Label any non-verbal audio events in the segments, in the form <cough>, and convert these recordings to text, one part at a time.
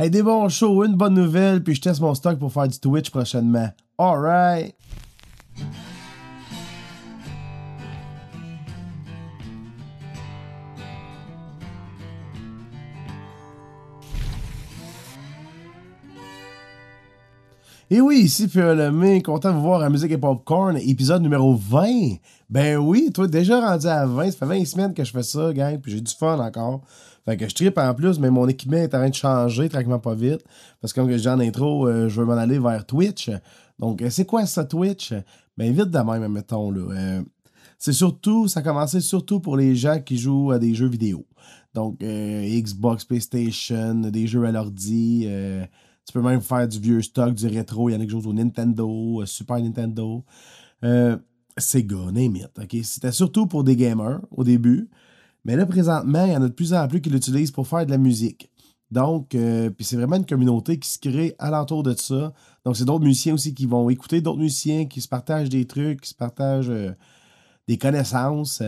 Hey, des bons shows, une bonne nouvelle, puis je teste mon stock pour faire du Twitch prochainement. Alright! Et oui, ici Pierre Lemay, content de vous voir à Musique et Popcorn, épisode numéro 20. Ben oui, toi, déjà rendu à 20, ça fait 20 semaines que je fais ça, gang, puis j'ai du fun encore. Fait que je tripe en plus, mais mon équipement est en train de changer tranquillement pas vite. Parce que comme je dis en intro, euh, je veux m'en aller vers Twitch. Donc, euh, c'est quoi ça, Twitch? Ben vite de même, mettons, là. Euh, c'est surtout, ça a commencé surtout pour les gens qui jouent à des jeux vidéo. Donc, Xbox, PlayStation, des jeux à l'ordi, tu peux même faire du vieux stock, du rétro. Il y en a qui jouent au Nintendo, Super Nintendo, Sega, name it. C'était surtout pour des gamers au début. Mais là, présentement, il y en a de plus en plus qui l'utilisent pour faire de la musique. Donc, euh, c'est vraiment une communauté qui se crée alentour de ça. Donc, c'est d'autres musiciens aussi qui vont écouter d'autres musiciens, qui se partagent des trucs, qui se partagent des connaissances.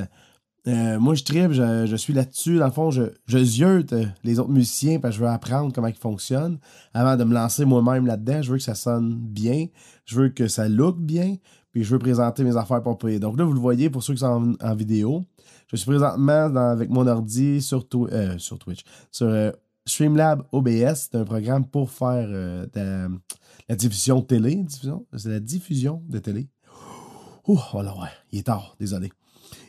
Euh, moi, je tripe, je, suis là-dessus. Dans le fond, je, je euh, les autres musiciens parce que je veux apprendre comment ils fonctionnent avant de me lancer moi-même là-dedans. Je veux que ça sonne bien. Je veux que ça look bien. Puis je veux présenter mes affaires pour payer. Donc là, vous le voyez pour ceux qui sont en, vidéo. Je suis présentement avec mon ordi sur, euh, sur Twitch. Sur Streamlab OBS. C'est un programme pour faire la diffusion de télé. Diffusion? C'est la diffusion de télé. Oh, là, ouais. Il est tard. Désolé.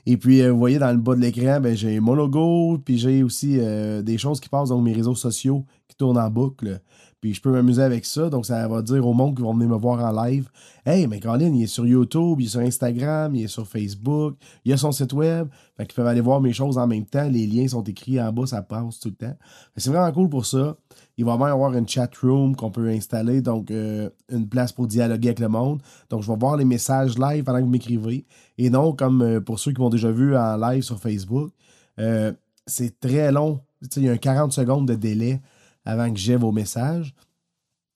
Et puis, euh, vous voyez dans le bas de l'écran, ben, j'ai mon logo, puis j'ai aussi euh, des choses qui passent dans mes réseaux sociaux qui tournent en boucle. Puis je peux m'amuser avec ça. Donc, ça va dire au monde qui vont venir me voir en live Hey, mais Colin, il est sur YouTube, il est sur Instagram, il est sur Facebook, il a son site web. Fait qu'ils peuvent aller voir mes choses en même temps. Les liens sont écrits en bas, ça passe tout le temps. C'est vraiment cool pour ça. Il va même avoir une chat room qu'on peut installer, donc euh, une place pour dialoguer avec le monde. Donc, je vais voir les messages live pendant que vous m'écrivez. Et non, comme euh, pour ceux qui m'ont déjà vu en live sur Facebook, euh, c'est très long. il y a un 40 secondes de délai avant que j'ai vos messages.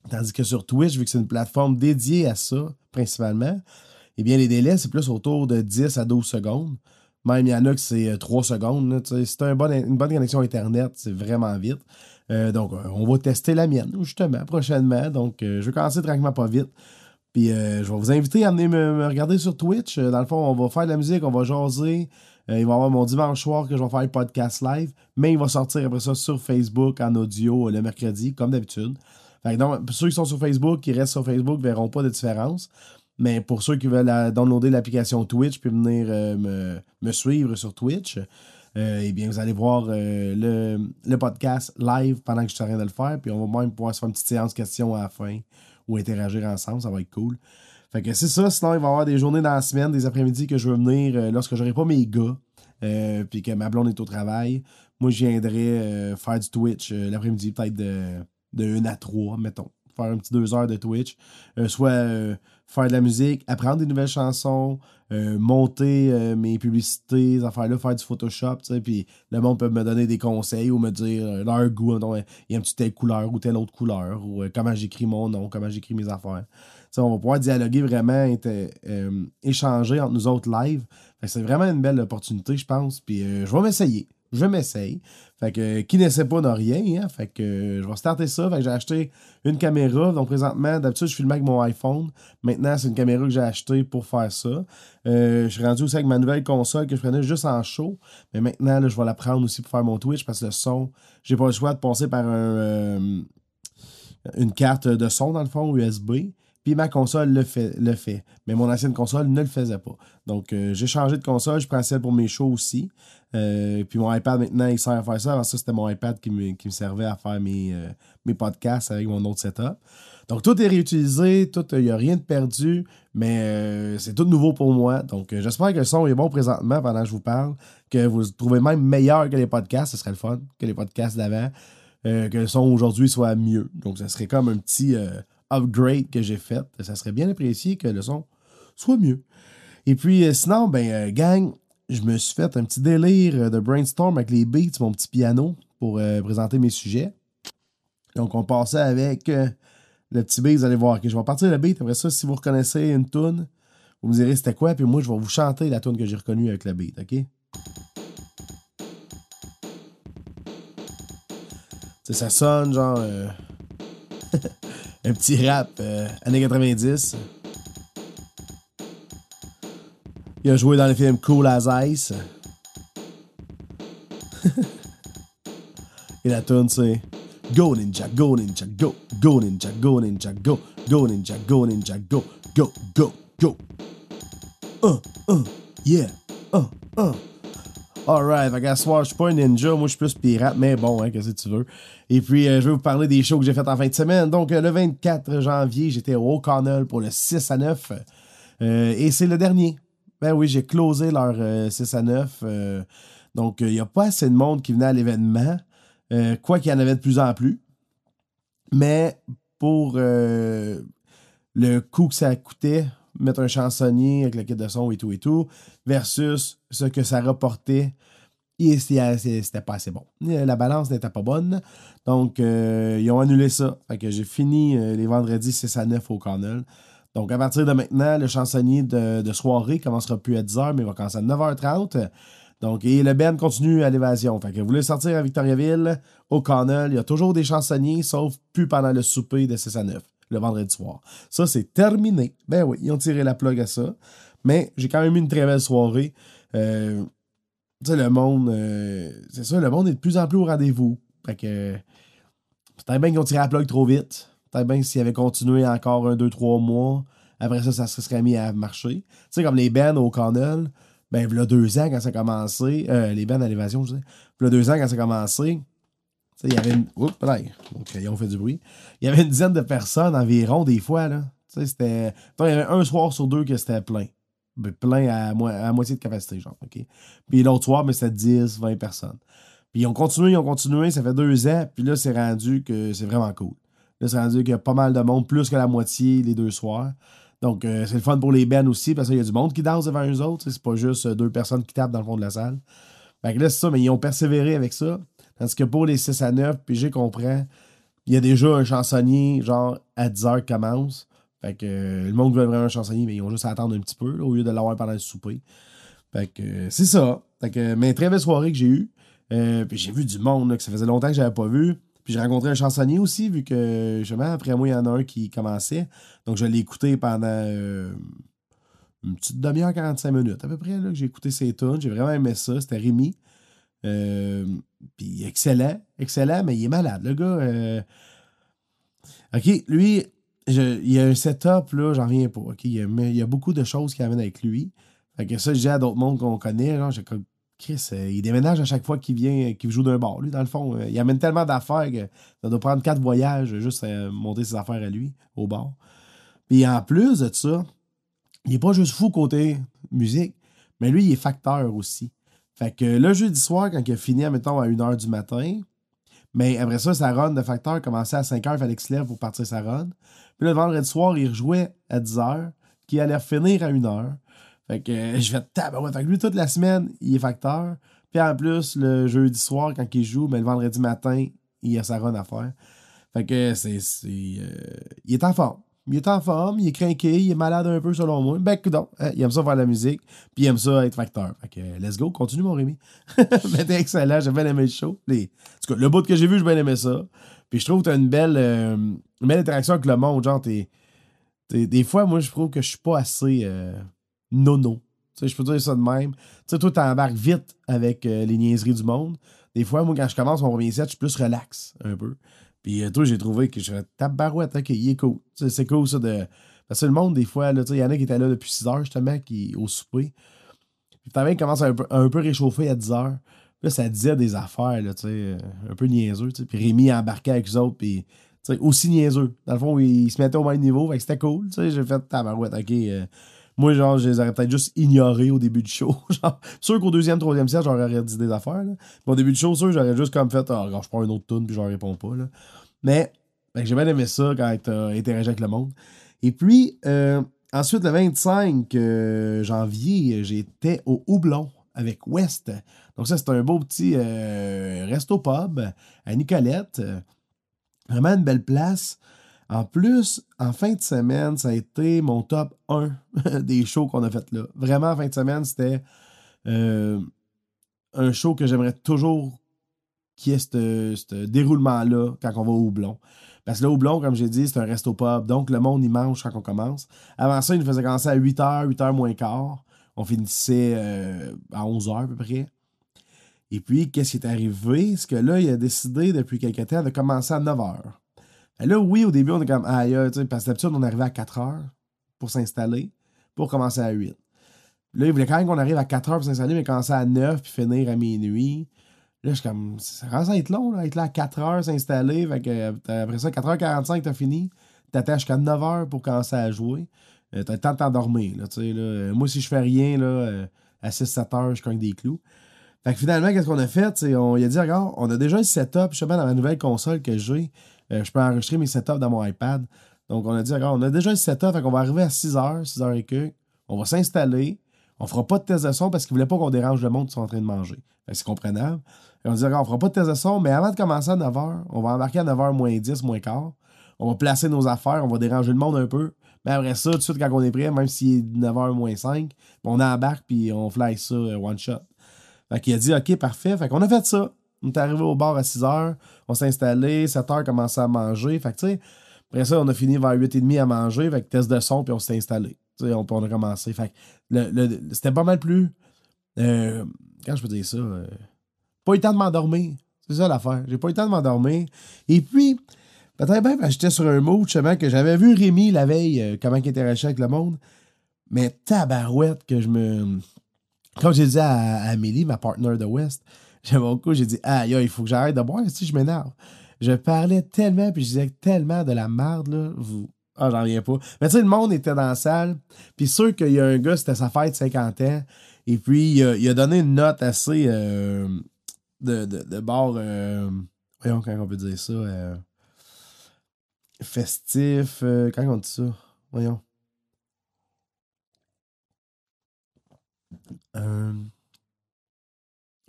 Tandis que sur Twitch, vu que c'est une plateforme dédiée à ça, principalement, eh bien, les délais, c'est plus autour de 10 à 12 secondes. Même il y en a que c'est 3 secondes. Si tu as une bonne, connexion Internet, c'est vraiment vite. Euh, donc, euh, on va tester la mienne, justement, prochainement. Donc, euh, je vais commencer tranquillement pas vite. Puis, je vais vous inviter à venir me, regarder sur Twitch. Dans le fond, on va faire de la musique, on va jaser. Il va y avoir mon dimanche soir que je vais faire le podcast live. Mais il va sortir après ça sur Facebook en audio le mercredi, comme d'habitude. donc, ceux qui sont sur Facebook, qui restent sur Facebook, ne verront pas de différence. Mais pour ceux qui veulent downloader l'application Twitch puis venir me, suivre sur Twitch, euh, eh bien, vous allez voir euh, le, podcast live pendant que je suis en train de le faire. Puis on va même pouvoir se faire une petite séance questions à la fin ou interagir ensemble. Ça va être cool. Fait que c'est ça. Sinon, il va y avoir des journées dans la semaine, des après-midi que je veux venir euh, lorsque j'aurai pas mes gars. puis que ma blonde est au travail. Moi, je viendrai faire du Twitch l'après-midi, peut-être de, de 1 à 3, mettons. Faire un petit 2 heures de Twitch. soit faire de la musique, apprendre des nouvelles chansons, euh, monter euh, mes publicités, affaires-là, faire du Photoshop, tu sais, puis le monde peut me donner des conseils ou me dire euh, leur goût, il y a une petite telle couleur ou telle autre couleur, ou comment j'écris mon nom, comment j'écris mes affaires. On va pouvoir dialoguer vraiment, échanger entre nous autres live. C'est vraiment une belle opportunité, je pense, puis je vais m'essayer je m'essaye. Fait que qui ne sait pas n'a rien. Hein? Fait que je vais starter ça. Fait que j'ai acheté une caméra. Donc présentement, d'habitude, je filme avec mon iPhone. Maintenant, c'est une caméra que j'ai achetée pour faire ça. Euh, je suis rendu aussi avec ma nouvelle console que je prenais juste en show. Mais maintenant, je vais la prendre aussi pour faire mon Twitch parce que le son, j'ai pas le choix de passer par un, euh, une carte de son dans le fond USB. Puis ma console le fait, le fait. Mais mon ancienne console ne le faisait pas. Donc, euh, j'ai changé de console. Je prends celle pour mes shows aussi. Euh, puis mon iPad, maintenant, il sert à faire ça. Avant ça, c'était mon iPad qui me, servait à faire mes, euh, mes podcasts avec mon autre setup. Donc, tout est réutilisé. Il n'y a rien de perdu. Mais c'est tout nouveau pour moi. Donc, j'espère que le son est bon présentement pendant que je vous parle. Que vous le trouvez même meilleur que les podcasts. Ce serait le fun que les podcasts d'avant. que le son aujourd'hui soit mieux. Donc, ça serait comme un petit upgrade que j'ai fait. Ça serait bien apprécié que le son soit mieux. Et puis, euh, sinon, ben, euh, gang, je me suis fait un petit délire euh, de brainstorm avec les beats, mon petit piano, pour présenter mes sujets. Donc, on passait avec le petit beat, vous allez voir. que je vais partir le beat. Après ça, si vous reconnaissez une tune, vous me direz c'était quoi, puis moi, je vais vous chanter la tune que j'ai reconnue avec le beat, OK? ça sonne genre. Un petit rap euh, années 90. Il a joué dans le film Cool as Ice. <laughs> Et la tune c'est Go Ninja, Go Ninja, Go, Go Ninja, Go Ninja, Go, Go Ninja, Go Ninja, Go, Go, Go, Go. Uh, uh, yeah, uh, uh. Alright, fait qu'à je suis pas un ninja, moi je suis plus pirate, mais bon, hein, qu'est-ce que tu veux. Et puis, euh, je vais vous parler des shows que j'ai fait en fin de semaine. Donc, euh, le 24 janvier, j'étais au O'Connell pour le 6 à 9. Euh, et c'est le dernier. Ben oui, j'ai closé leur euh, 6 à 9. euh, donc, il n'y a pas assez de monde qui venait à l'événement. Quoi qu'il y en avait de plus en plus. Mais pour le coût que ça coûtait, mettre un chansonnier avec le kit de son et tout et tout, versus ce que ça rapportait, et c'était pas assez bon. La balance n'était pas bonne. Donc, euh, ils ont annulé ça. Fait que j'ai fini euh, les vendredis 6 à 9 au Cornell. Donc, à partir de maintenant, le chansonnier de, de soirée commencera plus à 10h, mais il va commencer à 9h30. Donc, et le band continue à l'évasion. Fait que vous voulez sortir à Victoriaville, au Connell, il y a toujours des chansonniers, sauf plus pendant le souper de 6 à 9, le vendredi soir. Ça, c'est terminé. Ben oui, ils ont tiré la plug à ça. Mais j'ai quand même eu une très belle soirée. Euh, tu sais, le monde, euh, c'est le monde est de plus en plus au rendez-vous. Fait que, peut-être bien qu'ils ont tiré la plug trop vite. Peut-être bien s'ils avaient continué encore un, deux, trois mois, après ça, ça se serait mis à marcher. Tu sais, comme les bands au Connell, ben, il y a deux ans quand ça a commencé, euh, les bands à l'évasion, je il y a deux ans quand ça a commencé, il y avait une. Fait du bruit. Il y avait une dizaine de personnes environ, des fois, là. Tu sais, c'était. Il y avait un soir sur deux que c'était plein. Ben, plein à, à moitié de capacité, genre? Puis l'autre soir, mais c'était 10, 20 personnes. Puis ils ont continué, ils ont continué, ça fait deux ans, puis là, c'est rendu que c'est vraiment cool. Là, c'est rendu qu'il y a pas mal de monde, plus que la moitié les deux soirs. Donc, euh, c'est le fun pour les bands aussi, parce qu'il y a du monde qui danse devant eux autres. C'est pas juste euh, deux personnes qui tapent dans le fond de la salle. Fait que là, c'est ça, mais ils ont persévéré avec ça. Tandis que pour les 6 à 9, puis j'ai compris, il y a déjà un chansonnier, genre, à 10 heures commence. Fait que euh, le monde veut vraiment un chansonnier, mais ils ont juste à attendre un petit peu, au lieu de l'avoir pendant le souper. Fait que euh, c'est ça. Fait que, mais très belle soirée que j'ai eue. Euh, puis j'ai vu du monde là, que ça faisait longtemps que j'avais pas vu. Puis j'ai rencontré un chansonnier aussi, vu que justement, après moi, il y en a un qui commençait. Donc je l'ai écouté pendant une petite demi-heure, 45 minutes à peu près, là, que j'ai écouté ses tunes. J'ai vraiment aimé ça. C'était Rémi. Puis excellent, excellent, mais il est malade, le gars. OK, lui, il y a un setup, là, j'en reviens pas. Il y a, beaucoup de choses qui amènent avec lui. Fait que ça, je dis à d'autres mondes qu'on connaît, genre, Chris, euh, il déménage à chaque fois qu'il vient, qu'il joue d'un bar. Lui, dans le fond, euh, il amène tellement d'affaires que ça doit prendre quatre voyages juste à monter ses affaires à lui, au bar. Puis en plus de ça, il est pas juste fou côté musique, mais lui, il est facteur aussi. Fait que le jeudi soir, quand il a fini, mettons, à 1h du matin, mais après ça, sa run de facteur commençait à 5h, il fallait qu'il se lève pour partir sa run. Puis le vendredi soir, il rejouait à 10h, qui allait finir à 1h. Fait que euh, je vais tabarouette. Fait que lui, toute la semaine, il est facteur. Puis en plus, le jeudi soir, quand il joue, mais le vendredi matin, il a sa run à faire. Fait que c'est. c'est, euh, il est en forme. Il est en forme, il est craqué, il est malade un peu selon moi. Ben, donc, il aime ça faire la musique, puis il aime ça être facteur. Fait que, euh, let's go, continue mon Rémi. <laughs> Mais t'es excellent, j'ai bien aimé le show. Les... En tout cas, le bout que j'ai vu, j'ai bien aimé ça. Puis je trouve que t'as une belle, euh, belle interaction avec le monde. Genre, t'es- des fois, moi, je trouve que je suis pas assez euh, nono. Tu sais, je peux dire ça de même. Tu sais, toi, t'embarques vite avec euh, les niaiseries du monde. Des fois, moi, quand je commence mon premier set, je suis plus relax un peu. Puis euh, toi, j'ai trouvé que je fais tabarouette, ok, il est cool. C'est cool ça de. Parce que le monde, des fois, il y en a qui étaient là depuis 6 heures justement, qui, au souper. Puis t'as même commence à un peu, à un peu réchauffer à 10 heures. Puis là, ça disait des affaires, là, euh, un peu niaiseux. Puis Rémi embarquait avec eux autres, puis aussi niaiseux. Dans le fond, ils se mettaient au même niveau, fait que c'était cool. J'ai fait tabarouette, ok. euh, moi, genre, je les aurais peut-être juste ignorés au début du show. <laughs> genre, sûr qu'au deuxième, troisième siège, j'aurais dit des affaires. Là. Au début du show, sûr, j'aurais juste comme fait, ah, je prends une autre tune, puis je leur réponds pas. Là. Mais j'ai bien aimé ça quand t'as interagi avec le monde. Et puis, euh, ensuite, le 25 euh, janvier, j'étais au Houblon avec West. Donc, ça, c'est un beau petit euh, resto-pub à Nicolette. Vraiment une belle place. En plus, en fin de semaine, ça a été mon top 1 <laughs> des shows qu'on a fait là. Vraiment, en fin de semaine, c'était euh, un show que j'aimerais toujours qui est ce déroulement-là quand on va au houblon. Parce que là, houblon, comme j'ai dit, c'est un resto pub. Donc, le monde, il mange quand on commence. Avant ça, il nous faisait commencer à 8h, 8h moins quart. On finissait euh, à 11h à peu près. Et puis, qu'est-ce qui est arrivé? C'est que là, il a décidé depuis quelques temps de commencer à 9h. Là, oui, au début, on est comme, tu sais, parce que d'habitude, on arrivait à 4h pour s'installer, pour commencer à 8. Là, il voulait quand même qu'on arrive à 4h pour s'installer, mais commencer à 9 puis finir à minuit. Là, je suis comme, ça commence à être long, là, être là à 4 heures, s'installer. Euh, après ça, 4h45, t'as fini. T'attends jusqu'à 9 h pour commencer à jouer. Euh, t'as le temps de t'endormir. Là, là. Euh, moi, si je fais rien, là, à 6-7 heures, je cogne des clous. Fait que finalement, qu'est-ce qu'on a fait? On, il a dit, regarde, on a déjà un setup, je sais pas, dans la nouvelle console que j'ai. Je peux enregistrer mes setups dans mon iPad. Donc, on a dit, on a déjà un setup, fait qu'on va arriver à 6 h 6 h et que. On va s'installer. On fera pas de test de son parce qu'il voulait pas qu'on dérange le monde qui sont en train de manger. C'est comprenable. Et on dit, on fera pas de test de son, mais avant de commencer à 9h, on va embarquer à 9h moins 10, moins quart. On va placer nos affaires, on va déranger le monde un peu. Mais après ça, tout de suite, quand on est prêt, même s'il est 9h moins 5, on embarque puis on fly ça euh, one shot. Fait qu'il a dit, OK, parfait. Fait qu'on a fait ça. On est arrivé au bar à 6h, on s'est installé, 7h, commencé à manger. Fait que, tu sais, après ça, on a fini vers 8h30 à manger, que test de son, puis on s'est installé. Tu sais, on, on a commencé. Fait que c'était pas mal plus. Euh, quand je peux dire ça? Euh, pas eu le temps de m'endormir. C'est ça l'affaire. J'ai pas eu le temps de m'endormir. Et puis, peut-être bien j'étais sur un mot, justement, que j'avais vu Rémi la veille, euh, comment il interagissait avec le monde. Mais tabarouette que je me. Comme j'ai dit à, Amélie, ma partner de West, j'ai mon coup, j'ai dit Ah, il faut que j'arrête de boire, si je m'énerve. Je parlais tellement, puis je disais tellement de la merde, là. Vous... Ah, j'en reviens pas. Mais tu sais, le monde était dans la salle. Puis sûr qu'il y a un gars, c'était sa fête de 50 ans. Et puis, il a, donné une note assez. Euh, de, de, de bord, euh, voyons, comment on peut dire ça, euh, festif, comment on dit ça, voyons.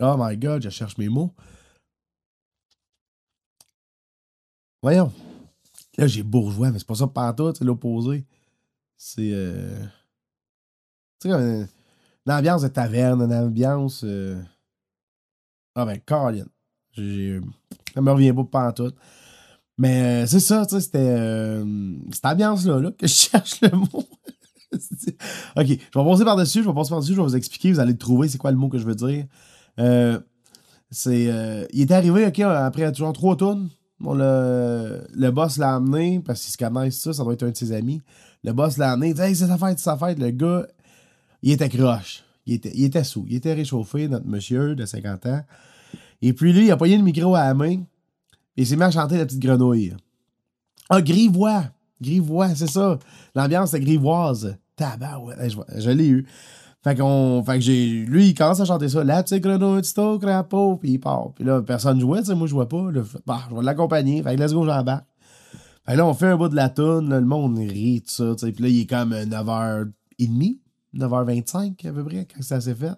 Oh my god, je cherche mes mots. Voyons. Là, j'ai bourgeois, mais c'est pas ça partout, c'est l'opposé. C'est. Tu sais, une, ambiance de taverne, une ambiance. Ah ben, Colin. Ça me revient pas tout. Mais euh, c'est ça, tu sais, c'était. Euh, cette ambiance-là là, que je <laughs> cherche le mot. <laughs> ok, je vais passer par-dessus, je vais passer par-dessus, je vais vous expliquer, vous allez trouver c'est quoi le mot que je veux dire. Euh, c'est. il est arrivé, ok, après toujours trois tours. Bon, le, boss l'a amené, parce qu'il se connaissent ça, ça doit être un de ses amis. Le boss l'a amené, il dit Hey, c'est sa fête, c'est sa fête. Le gars, il était croche. Il était, il sous. Il était réchauffé, notre monsieur de 50 ans. Et puis lui, il a payé le micro à la main. Et il s'est mis à chanter la petite grenouille. Ah, grivois! Grivois, c'est ça. L'ambiance est grivoise. Tabarouette. Je, je l'ai eu. Fait, qu'on, fait que j'ai. Lui, il commence à chanter ça. La petite grenouille, au crapaud, puis il part. Puis là, personne jouait, tu sais, moi je jouais pas. bah, je vais l'accompagner. Fait que let's go, j'embarque. Fait que là, on fait un bout de la toune, le monde rit, tout ça. Puis là, il est comme 9h30, 9h25 à peu près, quand ça s'est fait.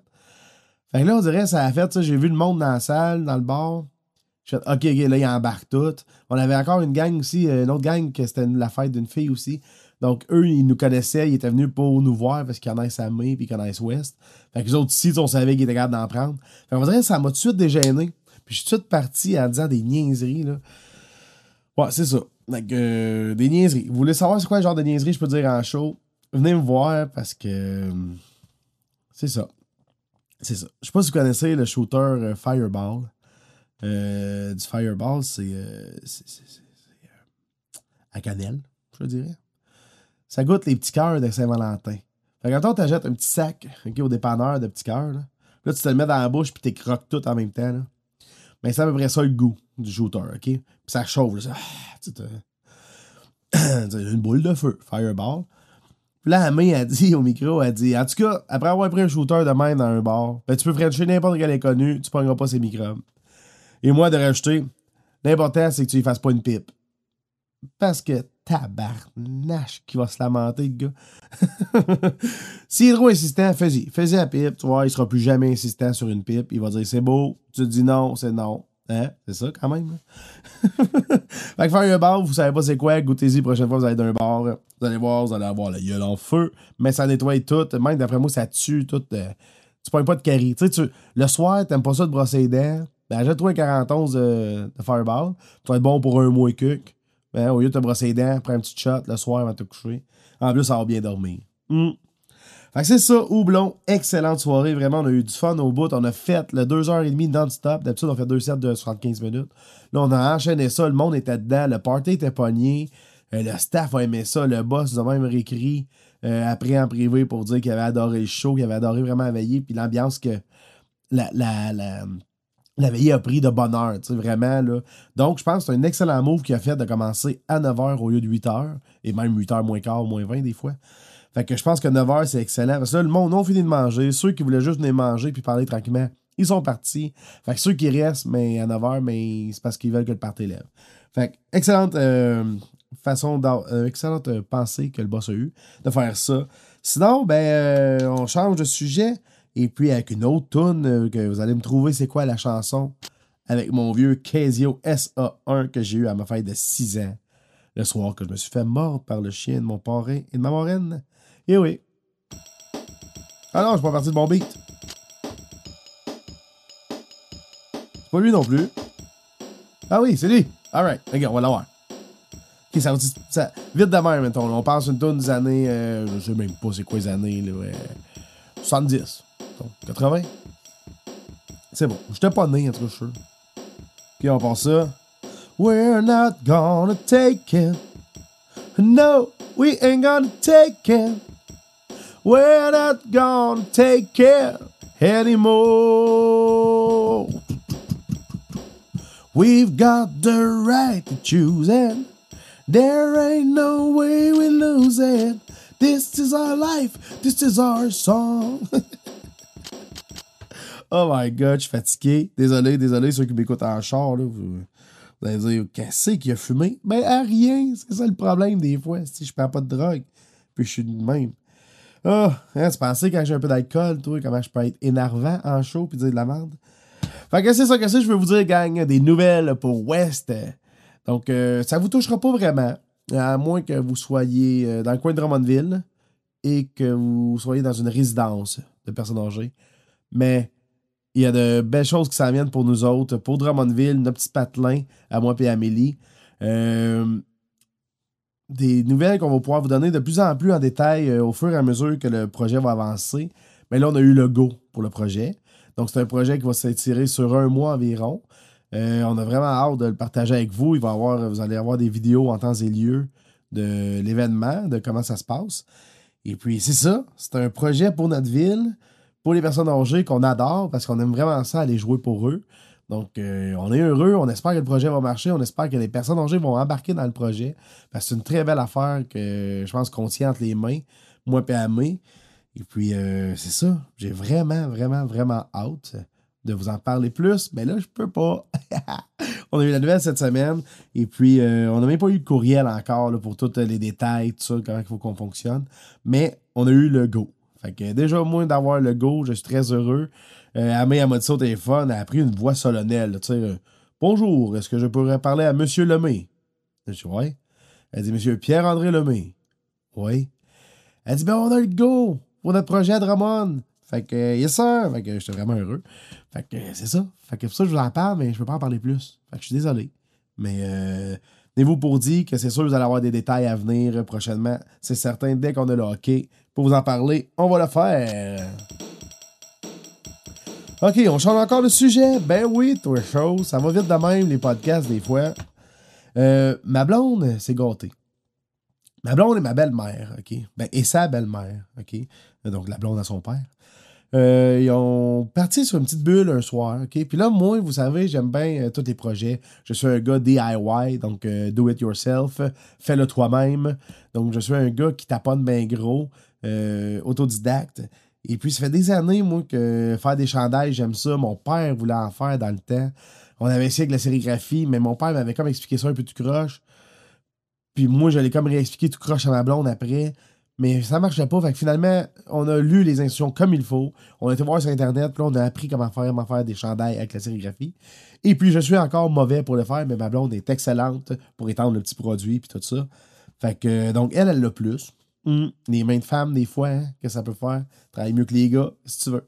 Fait que là, on dirait, ça a fait, ça, j'ai vu le monde dans la salle, dans le bar. Je fait, OK, là, il embarque tout. On avait encore une gang aussi, euh, une autre gang, que c'était la fête d'une fille aussi. Donc, eux, ils nous connaissaient, ils étaient venus pour nous voir parce qu'ils connaissent Samé puis ils connaissent West. Fait que les autres ici, on savait qu'ils étaient capables d'en prendre. Fait qu'on dirait, ça m'a tout de suite dégêné. Puis je suis tout de suite parti en disant des niaiseries, là. Ouais, c'est ça. Donc, euh, des niaiseries. Vous voulez savoir c'est quoi le genre de niaiseries je peux dire en show? Venez me voir parce que. Euh, c'est ça. C'est ça. Je sais pas si vous connaissez le shooter euh, Fireball. Euh, du Fireball, c'est euh, à cannelle, je dirais. Ça goûte les petits cœurs de Saint-Valentin. Fait quand on t'achète un petit sac au dépanneur de petits cœurs, là, là, tu te le mets dans la bouche puis tu croques tout en même temps. Là. Mais c'est à peu près ça le goût du shooter, OK? Puis ça chauffe. Là, ah, <coughs> une boule de feu, Fireball. Puis là, la main a dit au micro, elle dit En tout cas, après avoir pris un shooter de main dans un bar, ben, tu peux frencher n'importe quel inconnu, tu prendras pas ses microbes. Et moi, de rajouter L'important, c'est que tu lui fasses pas une pipe. Parce que tabarnache qui va se lamenter, gars. <laughs> S'il est trop insistant, fais-y. Fais-y la pipe. Tu vois, il sera plus jamais insistant sur une pipe. Il va dire c'est beau. Tu te dis non, c'est non. Hein? C'est ça, quand même. <laughs> fait que faire un bar, vous savez pas c'est quoi, goûtez-y, prochaine fois, vous allez dans un bar. Vous allez voir, vous allez avoir la gueule en feu, mais ça nettoie tout. Même d'après moi, ça tue tout. Euh, tu prends pas de carie. Tu sais, le soir, t'aimes pas ça de brosser les dents. Ben, achète-toi un 41 de, de Fireball. Tu vas être bon pour un mois et quelques. Ben, au lieu de te brosser les dents, prends un petit shot le soir avant de te coucher. En plus, ça va bien dormir. Hmm. Fait que c'est ça, Houblon. Excellente soirée. Vraiment, on a eu du fun au bout. On a fait le 2h30 non-stop. D'habitude, on fait deux sets de 75 minutes. Là, on a enchaîné ça. Le monde était dedans. Le party était pogné. Euh, le staff a aimé ça. Le boss nous a même réécrit euh, après en privé pour dire qu'il avait adoré le show, qu'il avait adoré vraiment veiller. Puis l'ambiance que la, la, la, la veillée a pris de bonheur, tu sais, vraiment, là. Donc, je pense que c'est un excellent move qu'il a fait de commencer à 9h au lieu de 8h, et même 8h moins quart, moins 20 des fois. Fait que je pense que 9h, c'est excellent. Parce que là, le monde non fini de manger. Ceux qui voulaient juste venir manger puis parler tranquillement, ils sont partis. Fait que ceux qui restent, mais à 9h, mais c'est parce qu'ils veulent que le party lève. Fait que, excellente euh, façon, euh, excellente pensée que le boss a eu de faire ça. Sinon, ben, euh, on change de sujet. Et puis, avec une autre tune que vous allez me trouver, c'est quoi la chanson? Avec mon vieux Casio SA1 que j'ai eu à ma fête de 6 ans. Le soir que je me suis fait mordre par le chien de mon parrain et de ma moraine. Et oui. Ah non, je suis pas parti de bon beat. C'est pas lui non plus. Ah oui, c'est lui. Alright, regarde, on va l'avoir. Ok, ça, ça vite de même, mettons. On passe une tonne des années. Euh, je sais même pas c'est quoi les années, là. 70. 80. C'est bon. J'étais pas né, en tout cas, je on passe ça. We're not gonna take it. No, we ain't gonna take it. We're not gonna take care anymore. We've got the right to choose and there ain't no way we lose it. This is our life, this is our song. <laughs> oh my god, je suis fatigué. Désolé, désolé, ceux qui m'écoutent en char, là, vous, vous allez dire, qu'est-ce qu'il a fumé? Ben, à rien, c'est ça le problème des fois, si je prends pas de drogue, puis je suis de même. Ah, oh, hein, tu quand j'ai un peu d'alcool, toi, comment je peux être énervant en chaud puis dire de la merde? Fait que c'est ça que c'est, je veux vous dire, gang, des nouvelles pour West. Donc, euh, ça vous touchera pas vraiment, à moins que vous soyez euh, dans le coin de Drummondville et que vous soyez dans une résidence de personnes âgées. Mais il y a de belles choses qui s'en viennent pour nous autres. Pour Drummondville, notre petit patelin, à moi et Amélie. Euh, des nouvelles qu'on va pouvoir vous donner de plus en plus en détail euh, au fur et à mesure que le projet va avancer. Mais là, on a eu le go pour le projet. Donc, c'est un projet qui va s'étirer sur un mois environ. Euh, on a vraiment hâte de le partager avec vous. Il va avoir, vous allez avoir des vidéos en temps et lieu de l'événement, de comment ça se passe. Et puis, c'est ça. C'est un projet pour notre ville, pour les personnes âgées qu'on adore parce qu'on aime vraiment ça, aller jouer pour eux. Donc, euh, on est heureux, on espère que le projet va marcher, on espère que les personnes âgées vont embarquer dans le projet. Parce que c'est une très belle affaire que je pense qu'on tient entre les mains, moi et Amé. Et puis, euh, c'est ça. J'ai vraiment, vraiment, vraiment hâte de vous en parler plus. Mais là, je peux pas. <laughs> on a eu la nouvelle cette semaine. Et puis, euh, on n'a même pas eu de courriel encore pour tous les détails, tout ça, comment il faut qu'on fonctionne. Mais on a eu le go. Fait que déjà, moins d'avoir le go, je suis très heureu. Euh, Amé, elle m'a dit ça au téléphone, elle a pris une voix solennelle. Tu sais, Bonjour, est-ce que je pourrais parler à M. Lemay? Je dis Ouais. Elle dit Monsieur Pierre-André Lemay. Oui. Elle dit Ben, on a le go pour notre projet à Drummond. Fait que, yes sir. Fait que j'étais vraiment heureux. Fait que c'est ça. Fait que pour ça, je vous en parle, mais je peux pas en parler plus. Fait que je suis désolé. Mais euh, tenez-vous pour dire que c'est sûr vous allez avoir des détails à venir prochainement. C'est certain, dès qu'on a le hockey, pour vous en parler, on va le faire. OK, on change encore de sujet. Ben oui, toi, chose. Ça va vite de même, les podcasts, des fois. Euh, ma blonde s'est gâtée. Ma blonde est ma belle-mère, OK? Ben, et sa belle-mère, OK? Donc, la blonde à son père. Euh, ils ont parti sur une petite bulle un soir, OK? Puis là, moi, vous savez, j'aime bien euh, tous les projets. Je suis un gars DIY, donc do it yourself, fais-le toi-même. Donc, je suis un gars qui taponne bien gros, autodidacte. Et puis, ça fait des années, moi, que faire des chandails, j'aime ça. Mon père voulait en faire dans le temps. On avait essayé avec la sérigraphie, mais mon père m'avait comme expliqué ça un peu tout croche. Puis moi, j'allais comme réexpliquer tout croche à ma blonde après. Mais ça marchait pas. Fait que finalement, on a lu les instructions comme il faut. On a été voir sur Internet. Puis on a appris comment faire, comment faire des chandails avec la sérigraphie. Et puis, je suis encore mauvais pour le faire, mais ma blonde est excellente pour étendre le petit produit puis tout ça. Fait que, donc, elle, elle l'a plus. Mm. Les mains de femmes, des fois, hein, que ça peut faire. Travailler mieux que les gars, si tu veux.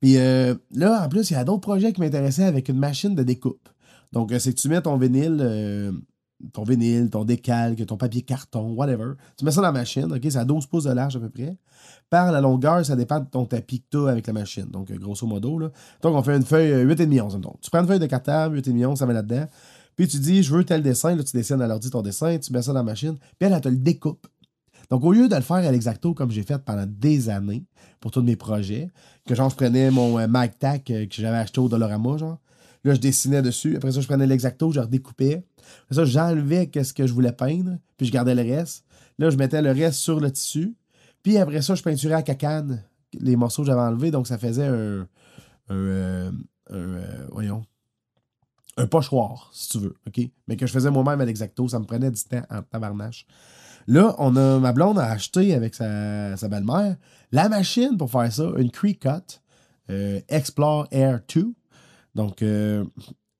Puis euh, là, en plus, il y a d'autres projets qui m'intéressaient avec une machine de découpe. Donc, euh, c'est que tu mets ton vinyle, euh, ton vinyle, ton décalque, ton papier carton, whatever. Tu mets ça dans la machine, OK? C'est à 12 pouces de large à peu près. Par la longueur, ça dépend de ton tapis que tu as avec la machine. Donc, grosso modo, là. Donc, on fait une feuille 8,5 11. Donc, tu prends une feuille de cartable, 8,5 11, ça met là-dedans. Puis tu dis, je veux tel dessin, là, tu dessines à l'ordi ton dessin, tu mets ça dans la machine, puis elle te le découpe. Donc, au lieu de le faire à l'exacto comme j'ai fait pendant des années pour tous mes projets, que genre, je prenais mon euh, Mac Tac que j'avais acheté au Dollarama, genre, là, je dessinais dessus. Après ça, je prenais l'exacto, je redécoupais. Après ça, j'enlevais ce que je voulais peindre, puis je gardais le reste. Là, je mettais le reste sur le tissu. Puis après ça, je peinturais à cacane les morceaux que j'avais enlevés. Donc, ça faisait un. un, euh, euh, voyons un pochoir, si tu veux, OK? Mais que je faisais moi-même à l'exacto, ça me prenait du temps en tabarnache. Là, on a, ma blonde a acheté avec sa, belle-mère la machine pour faire ça, une Cricut euh, Explore Air 2. Donc, euh,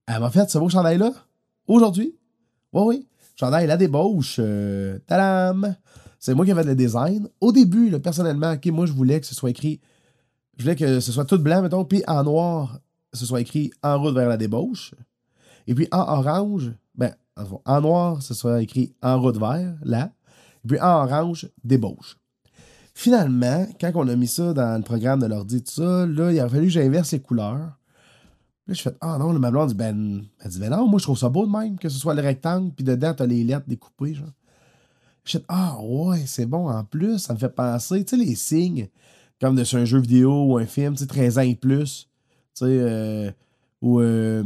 elle m'a fait ce beau chandail-là aujourd'hui. Oui, oui. Chandail, la débauche. Euh, tadam! C'est moi qui ai le design. Au début, personnellement, OK, moi, je voulais que ce soit écrit. Je voulais que ce soit tout blanc, mettons, puis en noir, ce soit écrit en route vers la débauche. Et puis en orange, ben, en noir, ce soit écrit en route vert, là. Et puis en orange, débauche. Finalement, quand on a mis ça dans le programme de l'ordi, ça, là, il a fallu que j'inverse les couleurs. Là, je fais Ah non, le ma blonde dit ben, elle dit Ben non, moi je trouve ça beau de même, que ce soit le rectangle, puis dedans, t'as les lettres découpées, genre. Je fais Ah ouais, c'est bon en plus, ça me fait penser, tu sais, les signes, comme de sur un jeu vidéo ou un film, tu sais, 13 ans et plus, tu sais, euh, ou euh,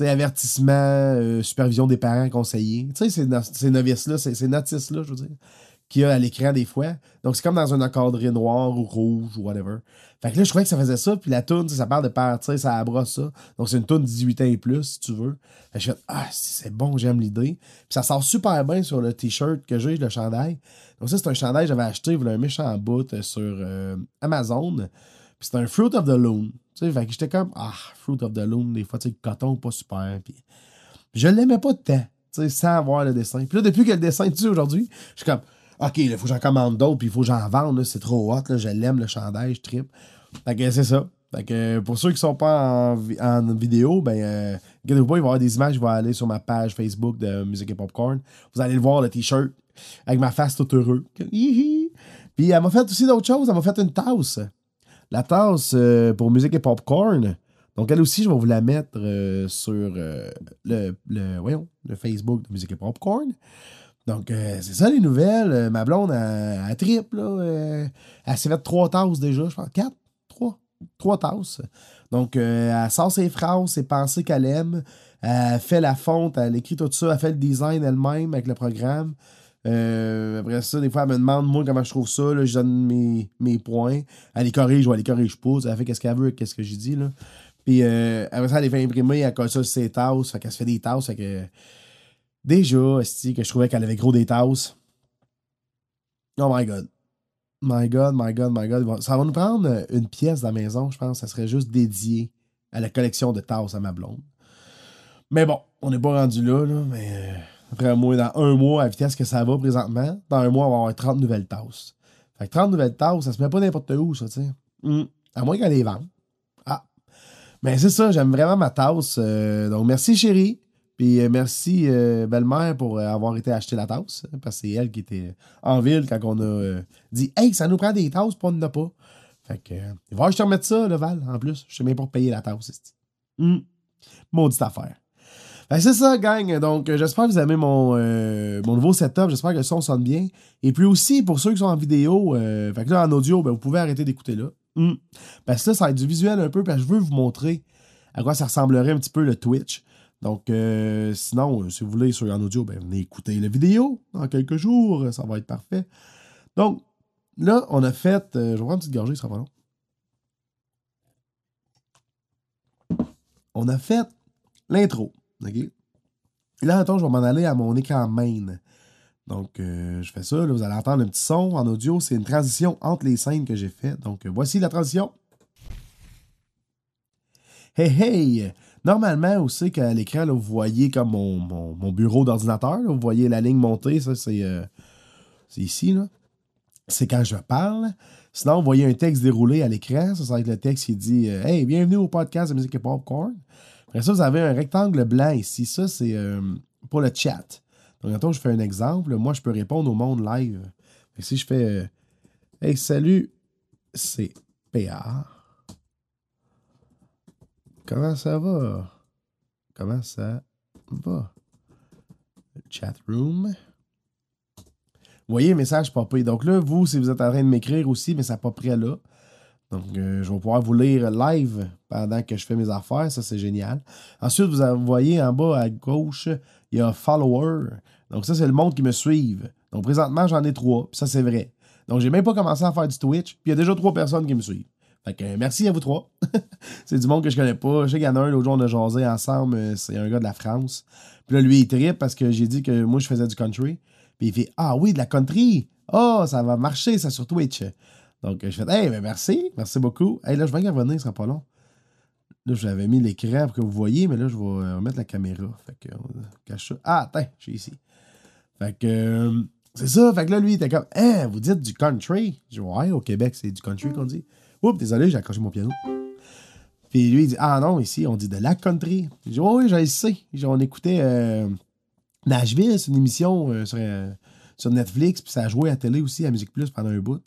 avertissement, euh, supervision des parents conseillers. Tu sais, ces, novices-là, ces, notices-là, je veux dire, qu'il y a à l'écran des fois. Donc, c'est comme dans un encadré noir ou rouge ou whatever. Fait que là, je croyais que ça faisait ça, puis la toune, ça parle de sais, ça abrosse ça. Donc, c'est une toune 18 ans et plus, si tu veux. Fait que je fais, ah, c'est bon, j'aime l'idée. Puis ça sort super bien sur le t-shirt que j'ai, le chandail. Donc, ça, c'est un chandail que j'avais acheté, il un méchant bout euh, sur euh, Amazon. Puis c'est un Fruit of the Loom. Tu sais, fait que j'étais comme, ah, Fruit of the Loom, des fois, tu sais, coton, pas super. Puis, je l'aimais pas temps, tu sais, sans voir le dessin. Puis là, depuis que le dessin dessus aujourd'hui, je suis comme, OK, il faut que j'en commande d'autres, puis il faut que j'en vende, c'est trop hot, là, je l'aime, le chandail, je tripe. Fait que c'est ça. Fait que pour ceux qui sont pas en, vidéo, ben, euh, pas, il va y avoir des images, je vais aller sur ma page Facebook de Musique et Popcorn. Vous allez le voir, le t-shirt, avec ma face tout heureux. Puis elle m'a fait aussi d'autres choses, elle m'a fait une tasse la tasse euh, pour musique et popcorn. Donc, elle aussi, je vais vous la mettre euh, sur euh, le, Facebook de musique et popcorn. Donc, c'est ça les nouvelles. ma blonde, elle, triple. Elle s'est fait trois tasses déjà, je pense. Quatre? Trois? Trois tasses. Donc, elle sort ses phrases, ses pensées qu'elle aime. Elle fait la fonte, elle écrit tout ça, elle fait le design elle-même avec le programme. Euh, après ça, des fois, elle me demande, moi, comment je trouve ça. Là, je donne mes, mes points. Elle les corrige ou elle les corrige pas. Elle fait qu'est-ce qu'elle veut, qu'est-ce que j'ai dit. Là. Puis euh, après ça, elle les fait imprimer. Elle colle ça sur ses tasses. Fait qu'elle se fait des tasses. Fait que, déjà, que je trouvais qu'elle avait gros des tasses. Oh my god. My god, my god, my god. Ça va nous prendre une pièce dans la maison, je pense. Ça serait juste dédié à la collection de tasses à ma blonde. Mais bon, on n'est pas rendu là, là mais. Après moi, dans un mois, à la vitesse que ça va présentement, dans un mois, on va avoir 30 nouvelles tasses. Fait que 30 nouvelles tasses, ça se met pas n'importe où, ça, tu sais. Hmm. À moins qu'elle les vende. Ah. Mais c'est ça, j'aime vraiment ma tasse. Euh, donc, merci, chérie. Puis euh, merci, euh, belle-mère, pour avoir été acheter la tasse. Hein, parce que c'est elle qui était en ville quand on a dit Hey, ça nous prend des tasses, puis on n'en a pas. Fait que, va je te remettre ça, le Val, en plus. Je sais même pas payer la tasse. Mmh. Maudite affaire. Ben, c'est ça, gang. Donc, euh, j'espère que vous aimez mon, euh, mon nouveau setup. J'espère que le son sonne bien. Et puis aussi, pour ceux qui sont en vidéo, euh, là, en audio, ben, vous pouvez arrêter d'écouter là. Hmm. Parce que ça, ça va être du visuel un peu, parce que je veux vous montrer à quoi ça ressemblerait un petit peu le Twitch. Donc, sinon, si vous voulez sur en audio, ben, venez écouter la vidéo dans quelques jours. Ça va être parfait. Donc, là, on a fait. je vais prendre une petite gorgée, ça sera pas long. On a fait l'intro. OK? Là, attends, je vais m'en aller à mon écran main. Donc, euh, je fais ça. Vous allez entendre un petit son en audio. C'est une transition entre les scènes que j'ai fait. Donc, euh, voici la transition. Hey, hey! Normalement, aussi, qu'à l'écran, vous voyez comme mon, bureau d'ordinateur. Vous voyez la ligne montée. Ça, c'est euh, ici. C'est quand je parle. Sinon, vous voyez un texte déroulé à l'écran. Ça, c'est avec le texte qui dit euh, Hey, bienvenue au podcast de musique et popcorn. Après ça, vous avez un rectangle blanc ici. Ça, c'est euh, pour le chat. Donc, attends, je fais un exemple. Moi, je peux répondre au monde live. si je fais euh, Hey, salut, c'est PA. Comment ça va? Comment ça va? Chat room. Vous voyez, message popé. Donc là, vous, si vous êtes en train de m'écrire aussi, mais ça pas prêt là. Donc, euh, je vais pouvoir vous lire live pendant que je fais mes affaires. Ça, c'est génial. Ensuite, vous voyez en bas à gauche, il y a follower. Donc, ça, c'est le monde qui me suive. Donc, présentement, j'en ai trois. Ça, c'est vrai. Donc, j'ai même pas commencé à faire du Twitch. Puis il y a déjà trois personnes qui me suivent. Fait que merci à vous trois. <laughs> c'est du monde que je connais pas. Je sais un, l'autre jour, on a jasé ensemble. Euh, c'est un gars de la France. Puis là, lui, il tripe parce que j'ai dit que moi, je faisais du country. Puis il fait Ah oui, de la country. Oh, ça va marcher, ça, sur Twitch. Donc, je fais Hey, ben merci, merci beaucoup. Hey, là, je vais y revenir, ce sera pas long. Là, je l'avais mis l'écran pour que vous voyez, mais là, je vais euh, remettre la caméra. Fait que, cache ça. Ah, attends, je suis ici. Fait que, euh, c'est ça. Fait que là, lui, il était comme Hein, vous dites du country? Je dis Ouais, au Québec, c'est du country qu'on dit. Oups, désolé, j'ai accroché mon piano. Puis lui, il dit Ah non, ici, on dit de la country. Je dis Oui, je sais. On écoutait. Euh, Nashville, c'est une émission euh, euh, sur, Netflix, puis ça a joué à télé aussi, à Musique Plus pendant un bout.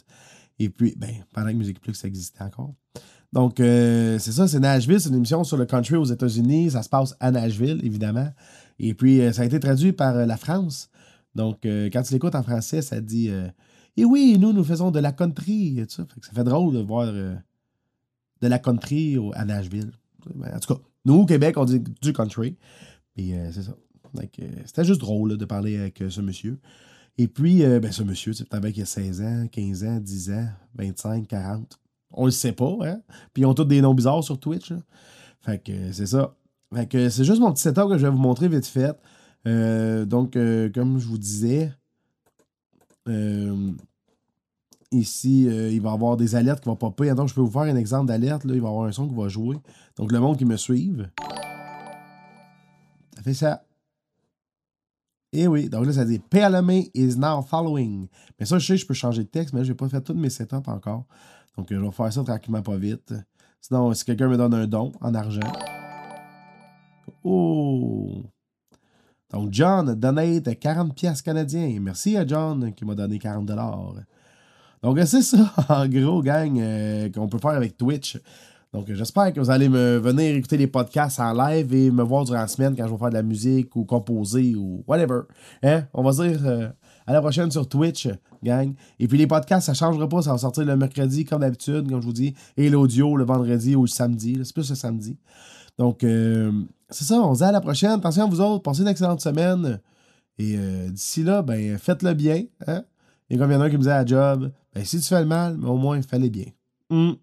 Et puis, ben, pendant que Musique Plus existait encore. Donc, euh, c'est ça, c'est Nashville, c'est une émission sur le country aux États-Unis. Ça se passe à Nashville, évidemment. Et puis, ça a été traduit par la France. Donc, quand tu l'écoutes en français, ça dit Et eh oui, nous, nous faisons de la country. ça. Fait drôle de voir de la country à Nashville. En tout cas, nous, au Québec, on dit du country. Puis, c'est ça. C'était juste drôle de parler avec euh, ce monsieur. Et puis, euh, ben, ce monsieur, sais, qu'il a 16 ans, 15 ans, 10 ans, 25, 40. On le sait pas, hein? Puis ils ont tous des noms bizarres sur Twitch. Fait que c'est ça. Fait que c'est juste mon petit setup que je vais vous montrer vite fait. Euh, donc, comme je vous disais, ici, il va y avoir des alertes qui vont popper. Donc, je peux vous faire un exemple d'alerte. Il va y avoir un son qui va jouer. Donc, le monde qui me suive. Ça fait ça. Et oui, donc là, ça dit PLMA is now following. Mais ça, je sais, je peux changer de texte, mais là, je n'ai pas fait tous mes setups encore. Donc, euh, je vais faire ça tranquillement, pas vite. Sinon, si quelqu'un me donne un don en argent. Oh! Donc, John donate 40 pièces canadiens. Merci à John qui m'a donné 40 Donc, c'est ça, <laughs> en gros, gang, euh, qu'on peut faire avec Twitch. Donc, j'espère que vous allez me venir écouter les podcasts en live et me voir durant la semaine quand je vais faire de la musique ou composer ou whatever. Hein? On va dire euh, à la prochaine sur Twitch, gang. Et puis les podcasts, ça ne changera pas. Ça va sortir le mercredi comme d'habitude, comme je vous dis. Et l'audio le vendredi ou le samedi. C'est plus le samedi. Donc, euh, c'est ça. On se dit à la prochaine. Attention à vous autres. Passez une excellente semaine. Et euh, d'ici là, ben, faites-le bien. Hein? Et comme il y en a un qui me disait à la job, ben, si tu fais le mal, mais au moins, fais-le bien. Hum.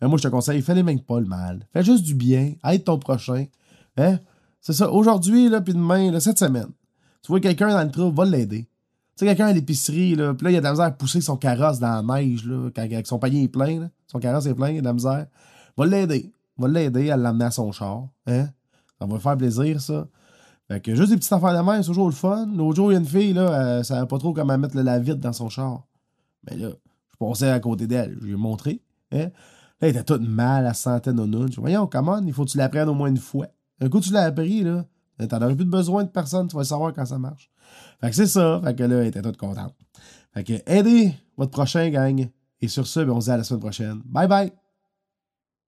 Mais moi, je te conseille, fais-les même pas le mal. Fais juste du bien, aide ton prochain. Hein? C'est ça. Aujourd'hui, là, puis demain, cette semaine, tu vois quelqu'un dans le trou, va l'aider. Tu sais, quelqu'un à l'épicerie, là, puis là, il a de la misère à pousser son carrosse dans la neige, là, quand, son panier est plein, là. son carrosse est plein, il a de la misère. Va l'aider. Va l'aider à l'amener à son char. Hein? Ça va faire plaisir, ça. Fait que juste des petites affaires de main, c'est toujours le fun. L'autre jour, il y a une fille, là, elle savait pas trop comment mettre la vide dans son char. Mais là, je passais à côté d'elle, je lui ai montré. Hein? Là, il était tout mal à centaines de nounes. Voyons, comment, il faut que tu l'apprennes au moins une fois. Un coup, tu l'as appris, là. T'en aurais plus besoin de personne, tu vas savoir quand ça marche. Fait que c'est ça. Fait que là, il était tout content. Fait que aidez votre prochain gang. Et sur ce, ben, on se dit à la semaine prochaine. Bye bye!